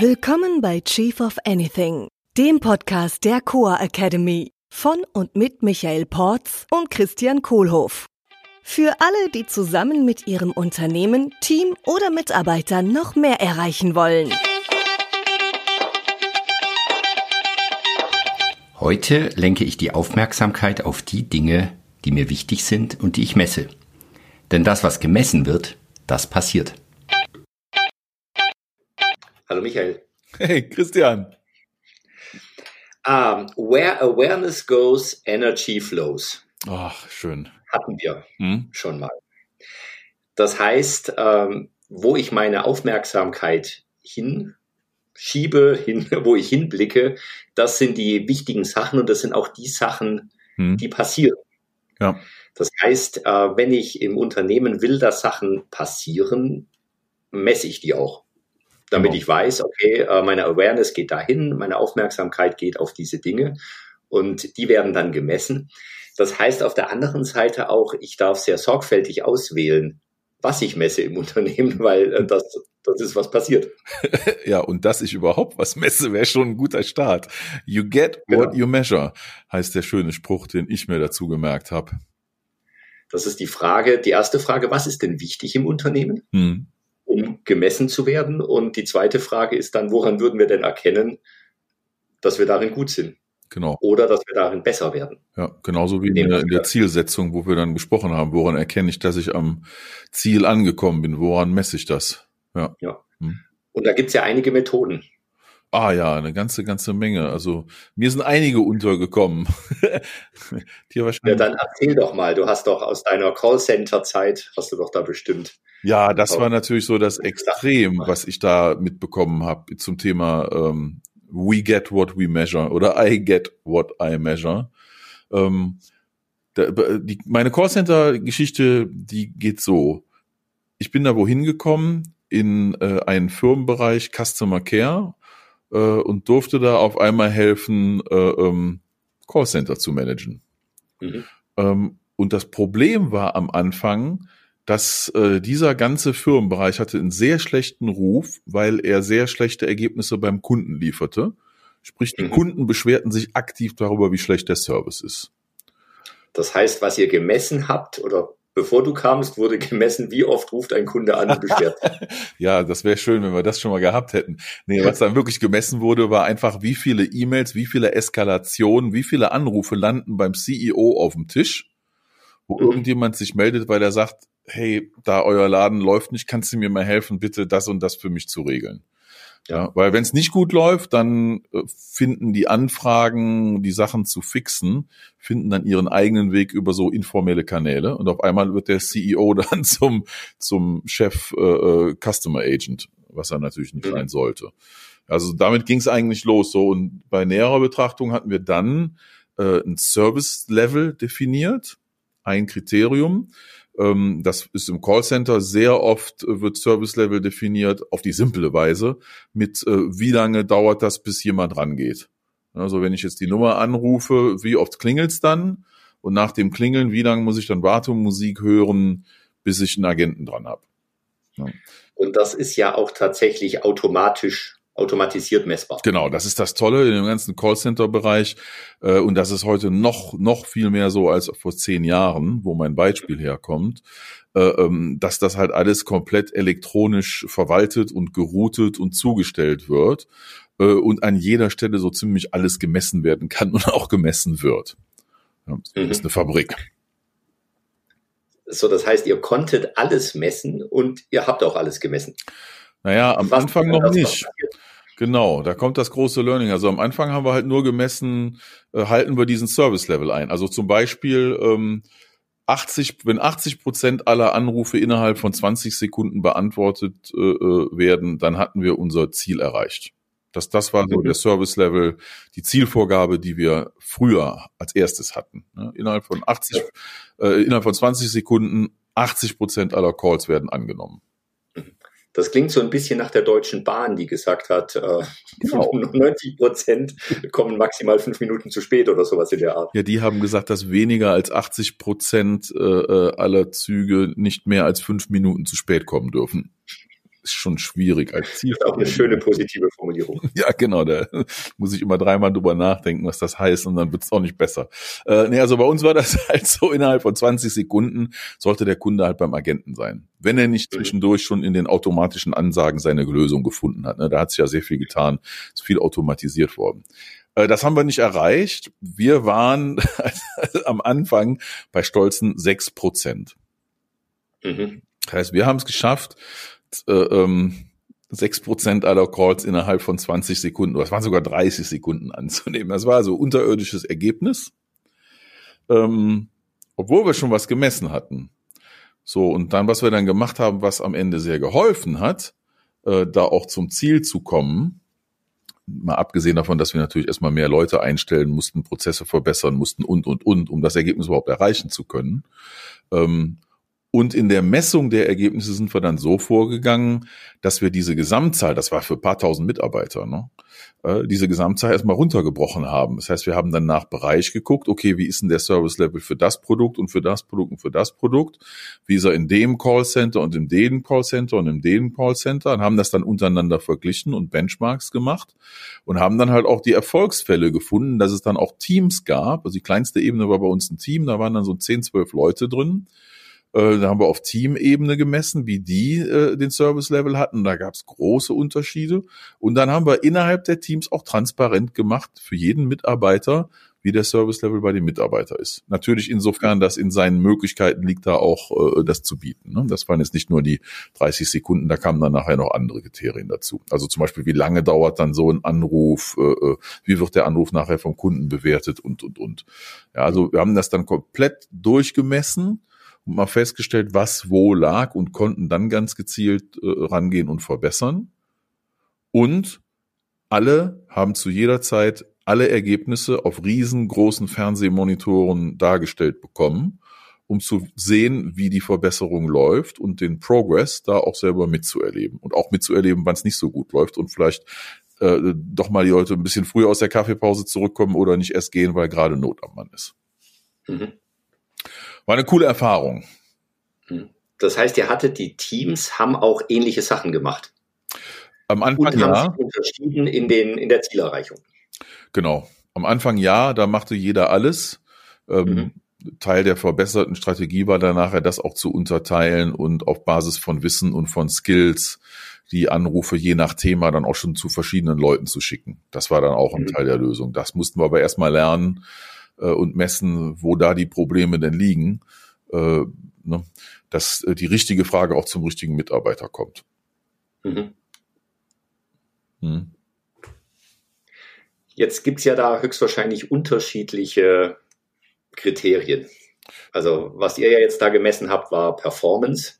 Willkommen bei Chief of Anything, dem Podcast der Coa Academy von und mit Michael Porz und Christian Kohlhoff. Für alle, die zusammen mit ihrem Unternehmen, Team oder Mitarbeitern noch mehr erreichen wollen. Heute lenke ich die Aufmerksamkeit auf die Dinge, die mir wichtig sind und die ich messe. Denn das, was gemessen wird, das passiert. Hallo Michael. Hey Christian. Um, where awareness goes, energy flows. Ach, schön. Hatten wir hm? schon mal. Das heißt, ähm, wo ich meine Aufmerksamkeit hinschiebe, hin, wo ich hinblicke, das sind die wichtigen Sachen und das sind auch die Sachen, hm. die passieren. Ja. Das heißt, äh, wenn ich im Unternehmen will, dass Sachen passieren, messe ich die auch. Damit genau. ich weiß, okay, äh, meine Awareness geht dahin, meine Aufmerksamkeit geht auf diese Dinge und die werden dann gemessen. Das heißt auf der anderen Seite auch, ich darf sehr sorgfältig auswählen, was ich messe im Unternehmen, weil äh, das, das ist, was passiert. ja, und dass ich überhaupt was messe, wäre schon ein guter Start. You get what genau. you measure, heißt der schöne Spruch, den ich mir dazu gemerkt habe. Das ist die Frage, die erste Frage, was ist denn wichtig im Unternehmen, hm. Um gemessen zu werden? Und die zweite Frage ist dann, woran würden wir denn erkennen, dass wir darin gut sind? Genau. Oder dass wir darin besser werden. Ja, genauso wie in der, in der, Zielsetzung, wo wir dann gesprochen haben. Woran erkenne ich, dass ich am Ziel angekommen bin? Woran messe ich das? Ja. ja. Hm. Und da gibt's ja einige Methoden. Ah ja, eine ganze, ganze Menge. Also mir sind einige untergekommen. ja, dann erzähl doch mal. Du hast doch aus deiner Callcenter-Zeit, hast du doch da bestimmt. Ja, das war natürlich so das Extrem, was ich da mitbekommen habe zum Thema ähm, we get what we measure oder I get what I measure. Ähm, da, die, meine Callcenter-Geschichte, die geht so. Ich bin da wohin gekommen in äh, einen Firmenbereich Customer Care äh, und durfte da auf einmal helfen, äh, ähm, Callcenter zu managen. Mhm. Ähm, und das Problem war am Anfang, dass äh, dieser ganze Firmenbereich hatte einen sehr schlechten Ruf, weil er sehr schlechte Ergebnisse beim Kunden lieferte. Sprich, die mhm. Kunden beschwerten sich aktiv darüber, wie schlecht der Service ist. Das heißt, was ihr gemessen habt oder bevor du kamst, wurde gemessen, wie oft ruft ein Kunde an und beschwert. ja, das wäre schön, wenn wir das schon mal gehabt hätten. Nee, was dann wirklich gemessen wurde, war einfach, wie viele E-Mails, wie viele Eskalationen, wie viele Anrufe landen beim CEO auf dem Tisch, wo mhm. irgendjemand sich meldet, weil er sagt, hey, da euer Laden läuft nicht, kannst du mir mal helfen, bitte das und das für mich zu regeln. Ja, weil wenn es nicht gut läuft, dann äh, finden die Anfragen, die Sachen zu fixen, finden dann ihren eigenen Weg über so informelle Kanäle und auf einmal wird der CEO dann zum zum Chef äh, äh, Customer Agent, was er natürlich nicht mhm. sein sollte. Also damit ging es eigentlich los so und bei näherer Betrachtung hatten wir dann äh, ein Service Level definiert, ein Kriterium das ist im Callcenter sehr oft äh, wird Service Level definiert auf die simple Weise mit äh, wie lange dauert das, bis jemand rangeht. Also wenn ich jetzt die Nummer anrufe, wie oft klingelt's dann? Und nach dem Klingeln, wie lange muss ich dann Wartungsmusik hören, bis ich einen Agenten dran habe? Ja. Und das ist ja auch tatsächlich automatisch automatisiert messbar. Genau, das ist das Tolle in dem ganzen Callcenter-Bereich äh, und das ist heute noch noch viel mehr so als vor zehn Jahren, wo mein Beispiel herkommt, äh, ähm, dass das halt alles komplett elektronisch verwaltet und geroutet und zugestellt wird äh, und an jeder Stelle so ziemlich alles gemessen werden kann und auch gemessen wird. Ja, das mhm. ist eine Fabrik. So, das heißt, ihr konntet alles messen und ihr habt auch alles gemessen. Naja, am Anfang noch nicht. Genau, da kommt das große Learning. Also am Anfang haben wir halt nur gemessen, äh, halten wir diesen Service-Level ein. Also zum Beispiel ähm, 80, wenn 80 Prozent aller Anrufe innerhalb von 20 Sekunden beantwortet äh, äh, werden, dann hatten wir unser Ziel erreicht. Das, das war so mhm. der Service-Level, die Zielvorgabe, die wir früher als erstes hatten. Ne? Innerhalb von 80, äh, innerhalb von 20 Sekunden 80 Prozent aller Calls werden angenommen. Das klingt so ein bisschen nach der Deutschen Bahn, die gesagt hat, äh, genau. 90 Prozent kommen maximal fünf Minuten zu spät oder sowas in der Art. Ja, die haben gesagt, dass weniger als 80 Prozent äh, äh, aller Züge nicht mehr als fünf Minuten zu spät kommen dürfen. Ist schon schwierig als Ziel. Auch eine schöne positive Formulierung. Ja, genau, da muss ich immer dreimal drüber nachdenken, was das heißt und dann wird es auch nicht besser. Äh, nee, also bei uns war das halt so, innerhalb von 20 Sekunden sollte der Kunde halt beim Agenten sein. Wenn er nicht mhm. zwischendurch schon in den automatischen Ansagen seine Lösung gefunden hat. Ne? Da hat sich ja sehr viel getan, ist viel automatisiert worden. Äh, das haben wir nicht erreicht. Wir waren am Anfang bei stolzen sechs Prozent. Mhm. Das heißt, wir haben es geschafft, äh, ähm, 6% aller Calls innerhalb von 20 Sekunden, oder es waren sogar 30 Sekunden anzunehmen. Das war also unterirdisches Ergebnis, ähm, obwohl wir schon was gemessen hatten. So, und dann, was wir dann gemacht haben, was am Ende sehr geholfen hat, äh, da auch zum Ziel zu kommen, mal abgesehen davon, dass wir natürlich erstmal mehr Leute einstellen mussten, Prozesse verbessern mussten und, und, und, um das Ergebnis überhaupt erreichen zu können, ähm, und in der Messung der Ergebnisse sind wir dann so vorgegangen, dass wir diese Gesamtzahl, das war für ein paar tausend Mitarbeiter, ne, äh, diese Gesamtzahl erstmal runtergebrochen haben. Das heißt, wir haben dann nach Bereich geguckt, okay, wie ist denn der Service Level für das Produkt und für das Produkt und für das Produkt? Wie ist er in dem Callcenter und in dem Callcenter und in dem Callcenter und haben das dann untereinander verglichen und Benchmarks gemacht und haben dann halt auch die Erfolgsfälle gefunden, dass es dann auch Teams gab. Also die kleinste Ebene war bei uns ein Team, da waren dann so 10, 12 Leute drin äh, da haben wir auf Teamebene gemessen, wie die äh, den Service-Level hatten. Da gab es große Unterschiede. Und dann haben wir innerhalb der Teams auch transparent gemacht für jeden Mitarbeiter, wie der Service-Level bei dem Mitarbeiter ist. Natürlich insofern, dass in seinen Möglichkeiten liegt da auch äh, das zu bieten. Ne? Das waren jetzt nicht nur die 30 Sekunden, da kamen dann nachher noch andere Kriterien dazu. Also zum Beispiel, wie lange dauert dann so ein Anruf, äh, äh wie wird der Anruf nachher vom Kunden bewertet und, und, und. Ja, also wir haben das dann komplett durchgemessen und mal festgestellt, was wo lag und konnten dann ganz gezielt äh, rangehen und verbessern. Und alle haben zu jeder Zeit alle Ergebnisse auf riesengroßen Fernsehmonitoren dargestellt bekommen, um zu sehen, wie die Verbesserung läuft und den Progress da auch selber mitzuerleben und auch mitzuerleben, wann es nicht so gut läuft und vielleicht äh, doch mal die Leute ein bisschen früher aus der Kaffeepause zurückkommen oder nicht erst gehen, weil gerade Not am Mann ist. Mhm. War eine coole Erfahrung. Hm. Das heißt, ihr hattet die Teams, haben auch ähnliche Sachen gemacht. Am Anfang und ja. Haben unterschieden in, den, in der Zielerreichung. Genau. Am Anfang ja, da machte jeder alles. Ähm, mhm. Teil der verbesserten Strategie war dann nachher, das auch zu unterteilen und auf Basis von Wissen und von Skills die Anrufe je nach Thema dann auch schon zu verschiedenen Leuten zu schicken. Das war dann auch ein mhm. Teil der Lösung. Das mussten wir aber erstmal lernen äh, und messen, wo da die Probleme denn liegen, äh, ne, dass äh, die richtige Frage auch zum richtigen Mitarbeiter kommt. Mhm. Hm. Jetzt gibt's ja da höchstwahrscheinlich unterschiedliche Kriterien. Also was ihr ja jetzt da gemessen habt, war Performance.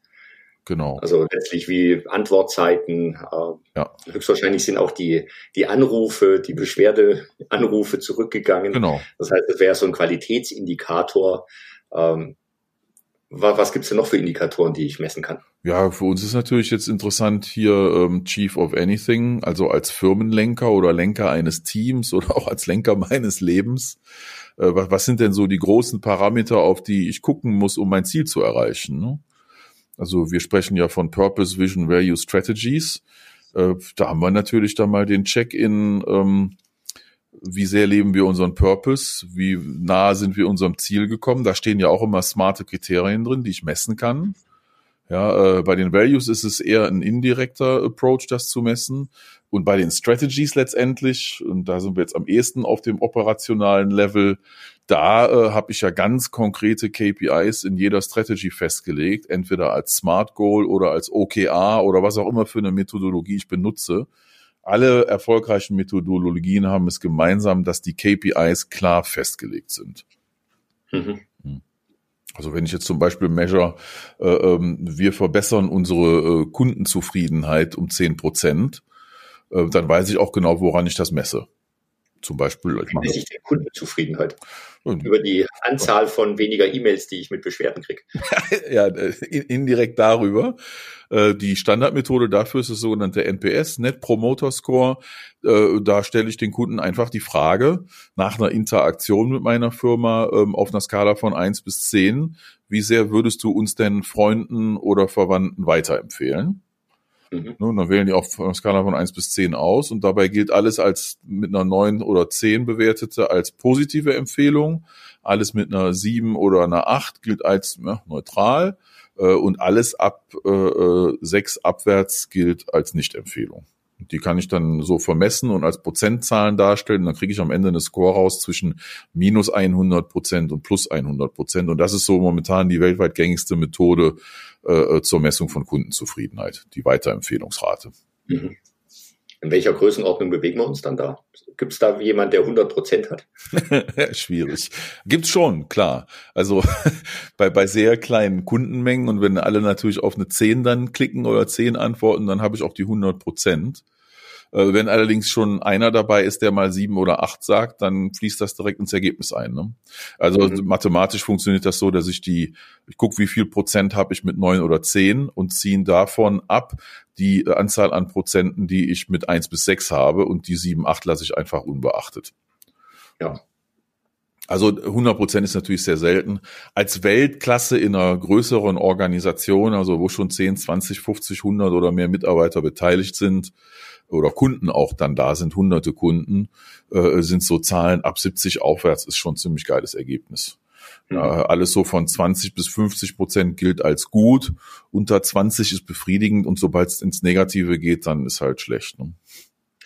Genau. Also letztlich wie Antwortzeiten. Äh, ja. Höchstwahrscheinlich sind auch die, die Anrufe, die Beschwerdeanrufe zurückgegangen. Genau. Das heißt, es wäre so ein Qualitätsindikator. Ähm, was was gibt's denn noch für Indikatoren, die ich messen kann? Ja, für uns ist natürlich jetzt interessant hier ähm, Chief of Anything, also als Firmenlenker oder Lenker eines Teams oder auch als Lenker meines Lebens. Äh, was, was sind denn so die großen Parameter, auf die ich gucken muss, um mein Ziel zu erreichen? Ne? Also wir sprechen ja von Purpose, Vision, Value, Strategies. Äh, da haben wir natürlich dann mal den Check-in, ähm, wie sehr leben wir unseren Purpose, wie nahe sind wir unserem Ziel gekommen. Da stehen ja auch immer smarte Kriterien drin, die ich messen kann. Ja, äh, bei den Values ist es eher ein indirekter Approach, das zu messen. Und bei den Strategies letztendlich, und da sind wir jetzt am ehesten auf dem operationalen Level, da äh, habe ich ja ganz konkrete KPIs in jeder Strategy festgelegt, entweder als Smart Goal oder als OKR oder was auch immer für eine Methodologie ich benutze. Alle erfolgreichen Methodologien haben es gemeinsam, dass die KPIs klar festgelegt sind. Mhm. Hm. Also wenn ich jetzt zum Beispiel measure, äh, ähm, wir verbessern unsere äh, Kundenzufriedenheit um zehn Prozent, äh, dann weiß ich auch genau, woran ich das messe zum Beispiel. Ich mache der Kundenzufriedenheit. Und, über die Anzahl von weniger E-Mails, die ich mit Beschwerden kriege. ja, äh, indirekt darüber. Äh, die Standardmethode dafür ist das sogenannte NPS, Net Promoter Score. Da stelle ich den Kunden einfach die Frage nach einer Interaktion mit meiner Firma ähm, auf einer Skala von eins bis zehn: Wie sehr würdest du uns denn Freunden oder Verwandten weiterempfehlen? Mhm. Und ne, dann wählen die auf einer Skala von eins bis zehn aus und dabei gilt alles als mit einer neun oder zehn bewertete als positive Empfehlung. Alles mit einer sieben oder einer acht gilt als ja, neutral äh, und alles ab äh, sechs abwärts gilt als Nicht-Empfehlung. Die kann ich dann so vermessen und als Prozentzahlen darstellen. Dann kriege ich am Ende eine Score raus zwischen minus 100 Prozent und plus 100 Prozent. Und das ist so momentan die weltweit gängigste Methode äh, zur Messung von Kundenzufriedenheit, die Weiterempfehlungsrate. Mhm. In welcher Größenordnung bewegen wir uns dann da? Gibt es da jemand, der 100 Prozent hat? Schwierig. Gibt's schon, klar. Also bei, bei sehr kleinen Kundenmengen und wenn alle natürlich auf eine 10 dann klicken oder 10 antworten, dann habe ich auch die 100 Prozent. Äh, wenn allerdings schon einer dabei ist, der mal sieben oder acht sagt, dann fließt das direkt ins Ergebnis ein. Ne? Also mhm. mathematisch funktioniert das so, dass ich die, ich gucke, wie viel Prozent habe ich mit neun oder zehn und ziehe davon ab die Anzahl an Prozenten, die ich mit eins bis sechs habe und die sieben, acht lasse ich einfach unbeachtet. Ja. Also 100 Prozent ist natürlich sehr selten. Als Weltklasse in einer größeren Organisation, also wo schon 10, 20, 50, 100 oder mehr Mitarbeiter beteiligt sind, oder Kunden auch dann da sind, hunderte Kunden, äh, sind so Zahlen ab 70 aufwärts, ist schon ein ziemlich geiles Ergebnis. Mhm. Äh, alles so von 20 bis 50 Prozent gilt als gut, unter 20 ist befriedigend und sobald es ins Negative geht, dann ist halt schlecht. Ne?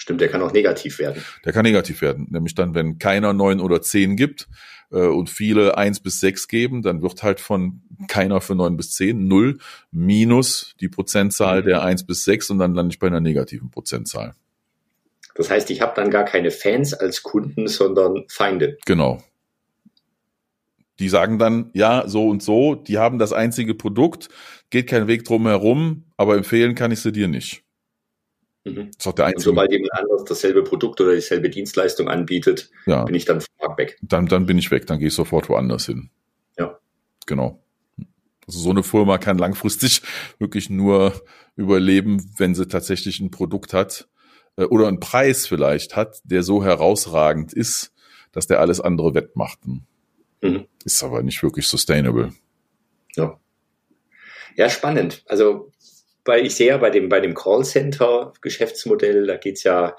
Stimmt, der kann auch negativ werden. Der kann negativ werden, nämlich dann, wenn keiner neun oder zehn gibt, äh, und viele eins bis sechs geben, dann wird halt von keiner für neun bis zehn null minus die Prozentzahl mhm. der eins bis sechs und dann lande ich bei einer negativen Prozentzahl. Das heißt, ich habe dann gar keine Fans als Kunden, sondern Feinde. Genau. Die sagen dann, ja, so und so, die haben das einzige Produkt, geht kein Weg drum herum, aber empfehlen kann ich sie dir nicht. Mhm. Das ist auch der einzige. Und sobald jemand anderes dasselbe Produkt oder dieselbe Dienstleistung anbietet, ja. bin ich dann weg. Dann, dann bin ich weg, dann gehe ich sofort woanders hin. Ja. Genau. Also so eine Firma kann langfristig wirklich nur überleben, wenn sie tatsächlich ein Produkt hat äh, oder einen Preis vielleicht hat, der so herausragend ist, dass der alles andere wettmacht. Mhm. Ist aber nicht wirklich sustainable. Ja. Ja, spannend. Also weil ich sehe ja bei dem, bei dem Callcenter-Geschäftsmodell, da geht's ja,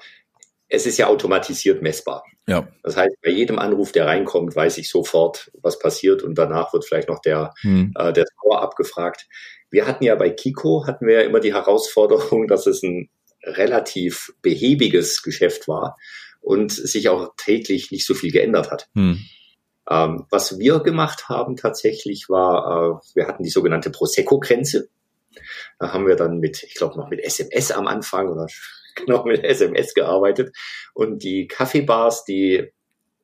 es ist ja automatisiert messbar. Ja. Das heißt, bei jedem Anruf, der reinkommt, weiß ich sofort, was passiert und danach wird vielleicht noch der, hm. äh, der Score abgefragt. Wir hatten ja bei Kiko, hatten wir ja immer die Herausforderung, dass es ein relativ behäbiges Geschäft war und sich auch täglich nicht so viel geändert hat. Hm. Ähm, was wir gemacht haben tatsächlich war, äh, wir hatten die sogenannte Prosecco-Grenze. Da haben wir dann mit, ich glaube noch mit SMS am Anfang oder genau mit SMS gearbeitet und die Kaffeebars, die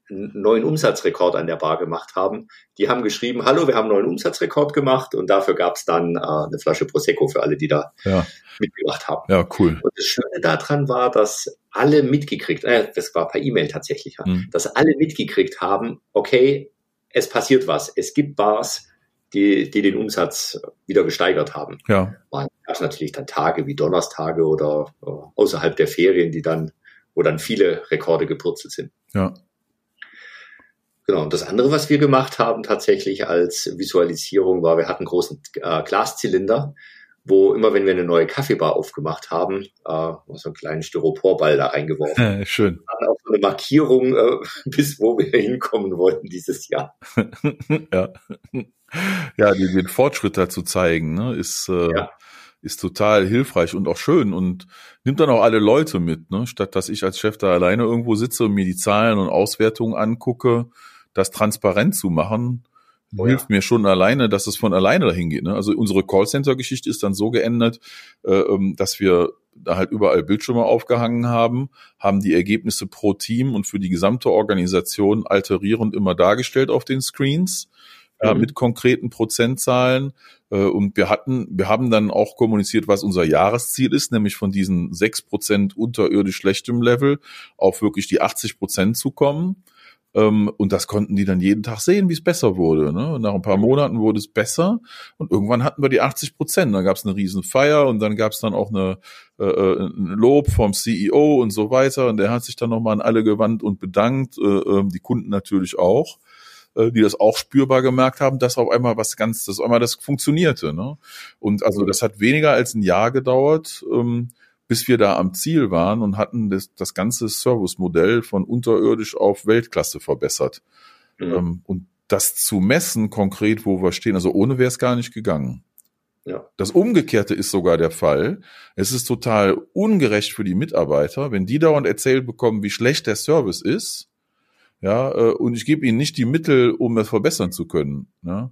einen neuen Umsatzrekord an der Bar gemacht haben, die haben geschrieben, hallo, wir haben einen neuen Umsatzrekord gemacht und dafür gab es dann äh, eine Flasche Prosecco für alle, die da ja. mitgemacht haben. Ja, cool. Und das Schöne daran war, dass alle mitgekriegt, äh, das war per E-Mail tatsächlich, mhm. dass alle mitgekriegt haben, okay, es passiert was, es gibt Bars, die, die den Umsatz wieder gesteigert haben. Ja. Gab es natürlich dann Tage wie Donnerstage oder äh, außerhalb der Ferien, die dann, wo dann viele Rekorde gepurzelt sind. Ja. Genau. Und das andere, was wir gemacht haben tatsächlich als Visualisierung war, wir hatten einen großen äh, Glaszylinder, wo immer, wenn wir eine neue Kaffeebar aufgemacht haben, äh, so einen kleinen Styroporball da reingeworfen. Ja, schön. Dann auch so eine Markierung, äh, bis wo wir hinkommen wollten dieses Jahr. ja ja, den, den Fortschritt da zu zeigen, ne, ist, äh, ja. ist total hilfreich und auch schön und nimmt dann auch alle Leute mit, ne, statt dass ich als Chef da alleine irgendwo sitze und mir die Zahlen und Auswertungen angucke, das transparent zu machen, oh, hilft ja. mir schon alleine, dass es von alleine dahin geht. Ne? Also unsere Callcenter-Geschichte ist dann so geändert, äh, ähm, dass wir da halt überall Bildschirme aufgehangen haben, haben die Ergebnisse pro Team und für die gesamte Organisation alterierend immer dargestellt auf den Screens äh, mit konkreten Prozentzahlen. Äh, und wir hatten, wir haben dann auch kommuniziert, was unser Jahresziel ist, nämlich von diesen sechs Prozent unterirdisch schlechtem Level auf wirklich die 80 Prozent zu kommen. Ähm, und das konnten die dann jeden Tag sehen, wie es besser wurde. Ne? nach ein paar Monaten wurde es besser und irgendwann hatten wir die 80 Prozent. Dann gab es eine riesen Feier und dann gab es dann auch eine, äh, äh, ein Lob vom CEO und so weiter. Und der hat sich dann nochmal an alle gewandt und bedankt, äh, äh, die Kunden natürlich auch. Äh, die das auch spürbar gemerkt haben, dass auf einmal was ganz, dass auf einmal das funktionierte. Ne? Und also das hat weniger als ein Jahr gedauert, ähm, bis wir da am Ziel waren und hatten das, das ganze Servicemodell von unterirdisch auf Weltklasse verbessert. Mhm. Ähm, und das zu messen konkret, wo wir stehen, also ohne wäre es gar nicht gegangen. Ja. Das Umgekehrte ist sogar der Fall. Es ist total ungerecht für die Mitarbeiter, wenn die dauernd erzählt bekommen, wie schlecht der Service ist, ja, äh, und ich gebe ihnen nicht die Mittel, um das verbessern zu können. Ja.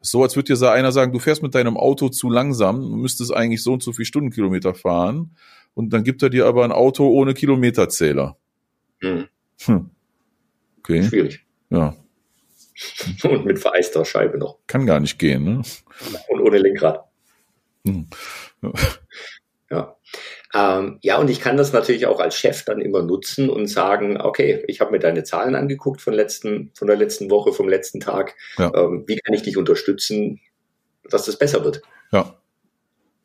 So, als würde dir einer sagen, du fährst mit deinem Auto zu langsam, müsstest eigentlich so und so viel Stundenkilometer fahren, und dann gibt er dir aber ein Auto ohne Kilometerzähler. Hm. Hm. Okay. Schwierig. Ja. Und mit vereister Scheibe noch. Kann gar nicht gehen, ne? Und ohne Lenkrad. Hm. Ja. Ähm, ja, und ich kann das natürlich auch als Chef dann immer nutzen und sagen, okay, ich habe mir deine Zahlen angeguckt von, letzten, von der letzten Woche, vom letzten Tag. Ja. Ähm, wie kann ich dich unterstützen, dass das besser wird? Ja.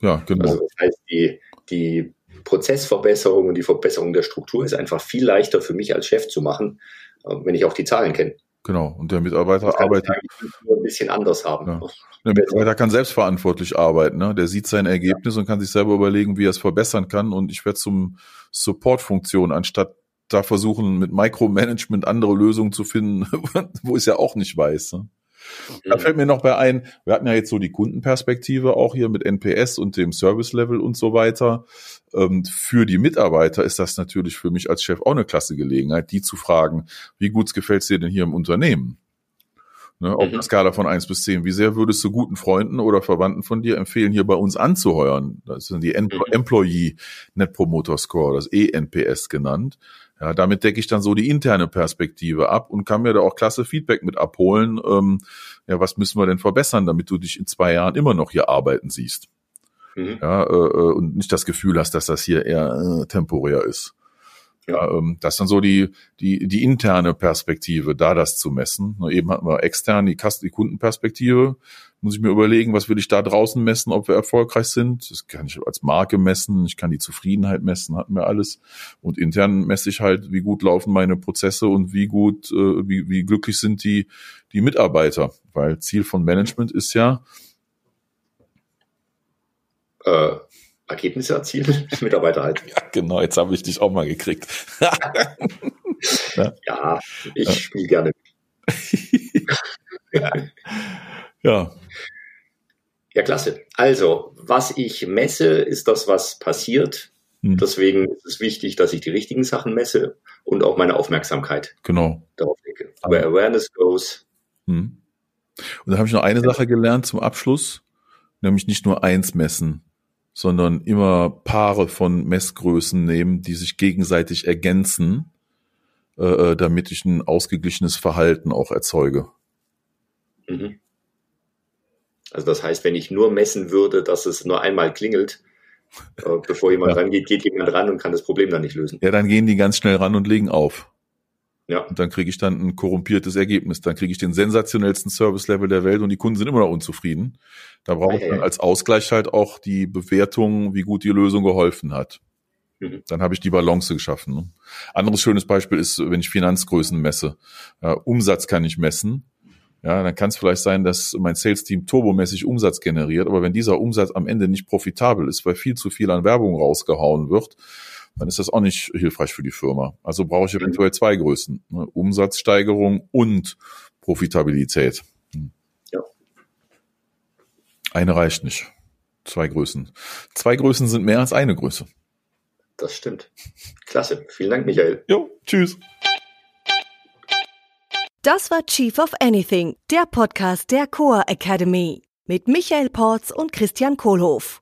Ja, genau. Also das heißt, die, die Prozessverbesserung und die Verbesserung der Struktur ist einfach viel leichter für mich als Chef zu machen, äh, wenn ich auch die Zahlen kenne. Genau, und der Mitarbeiter arbeitet. ein bisschen anders haben. Ja. Der Mitarbeiter kann selbstverantwortlich arbeiten. Ne? Der sieht sein Ergebnis ja. und kann sich selber überlegen, wie er es verbessern kann. Und ich werde zum Support-Funktion, anstatt da versuchen, mit Micromanagement andere Lösungen zu finden, wo ich es ja auch nicht weiß. Ne? Da fällt mir noch bei ein, wir hatten ja jetzt so die Kundenperspektive auch hier mit NPS und dem Service-Level und so weiter. Ähm, für die Mitarbeiter ist das natürlich für mich als Chef auch eine klasse Gelegenheit, die zu fragen, wie gut gefällt es dir denn hier im Unternehmen? Ne, auf mhm. einer Skala von eins bis zehn. Wie sehr würdest du guten Freunden oder Verwandten von dir empfehlen, hier bei uns anzuheuern? Das sind die mhm. Employee Net Promoter Score, das ENPS genannt. Ja, damit decke ich dann so die interne Perspektive ab und kann mir da auch klasse Feedback mit abholen. Ähm, ja, was müssen wir denn verbessern, damit du dich in zwei Jahren immer noch hier arbeiten siehst? Mhm. Ja, äh, äh und nicht das Gefühl hast, dass das hier eher äh, temporär ist. Ja, ähm, das ist dann so die, die, die interne Perspektive, da das zu messen. Eben hatten wir extern die, die Kundenperspektive. Muss ich mir überlegen, was will ich da draußen messen, ob wir erfolgreich sind. Das kann ich als Marke messen, ich kann die Zufriedenheit messen, hatten wir alles. Und intern messe ich halt, wie gut laufen meine Prozesse und wie gut, äh, wie, wie glücklich sind die, die Mitarbeiter. Weil Ziel von Management ist ja, äh, Ergebnisse erzielen, Mitarbeiter halten. Ja, genau, jetzt habe ich dich auch mal gekriegt. ja. ja, ich ja. spiele gerne. ja. Ja, klasse. Also, was ich messe, ist das, was passiert. Hm. Deswegen ist es wichtig, dass ich die richtigen Sachen messe und auch meine Aufmerksamkeit genau. darauf lege. Aber Awareness goes. Hm. Und da habe ich noch eine Sache gelernt zum Abschluss, nämlich nicht nur eins messen, sondern immer Paare von Messgrößen nehmen, die sich gegenseitig ergänzen, äh, äh, damit ich ein ausgeglichenes Verhalten auch erzeuge. Mhm. Also das heißt, wenn ich nur messen würde, dass es nur einmal klingelt, äh, bevor jemand ja. rangeht, geht jemand ran und kann das Problem dann nicht lösen. Ja, dann gehen die ganz schnell ran und legen auf. Ja. Und dann kriege ich dann ein korrumpiertes Ergebnis. Dann kriege ich den sensationellsten Service-Level der Welt und die Kunden sind immer noch unzufrieden. Da brauche ich dann als Ausgleich halt auch die Bewertung, wie gut die Lösung geholfen hat. Mhm. Dann habe ich die Balance geschaffen. Ne? Anderes schönes Beispiel ist, wenn ich Finanzgrößen messe. Ja, Umsatz kann ich messen. Ja, dann kann es vielleicht sein, dass mein Sales-Team turbomäßig Umsatz generiert, aber wenn dieser Umsatz am Ende nicht profitabel ist, weil viel zu viel an Werbung rausgehauen wird, dann ist das auch nicht hilfreich für die Firma. Also brauche ich eventuell zwei Größen. Ne? Umsatzsteigerung und Profitabilität. Hm. Ja. Eine reicht nicht. Zwei Größen. Zwei Größen sind mehr als eine Größe. Das stimmt. Klasse. Vielen Dank, Michael. Jo, tschüss. Das war Chief of Anything, der Podcast der Coa Academy mit Michael Porz und Christian Kohlhoff.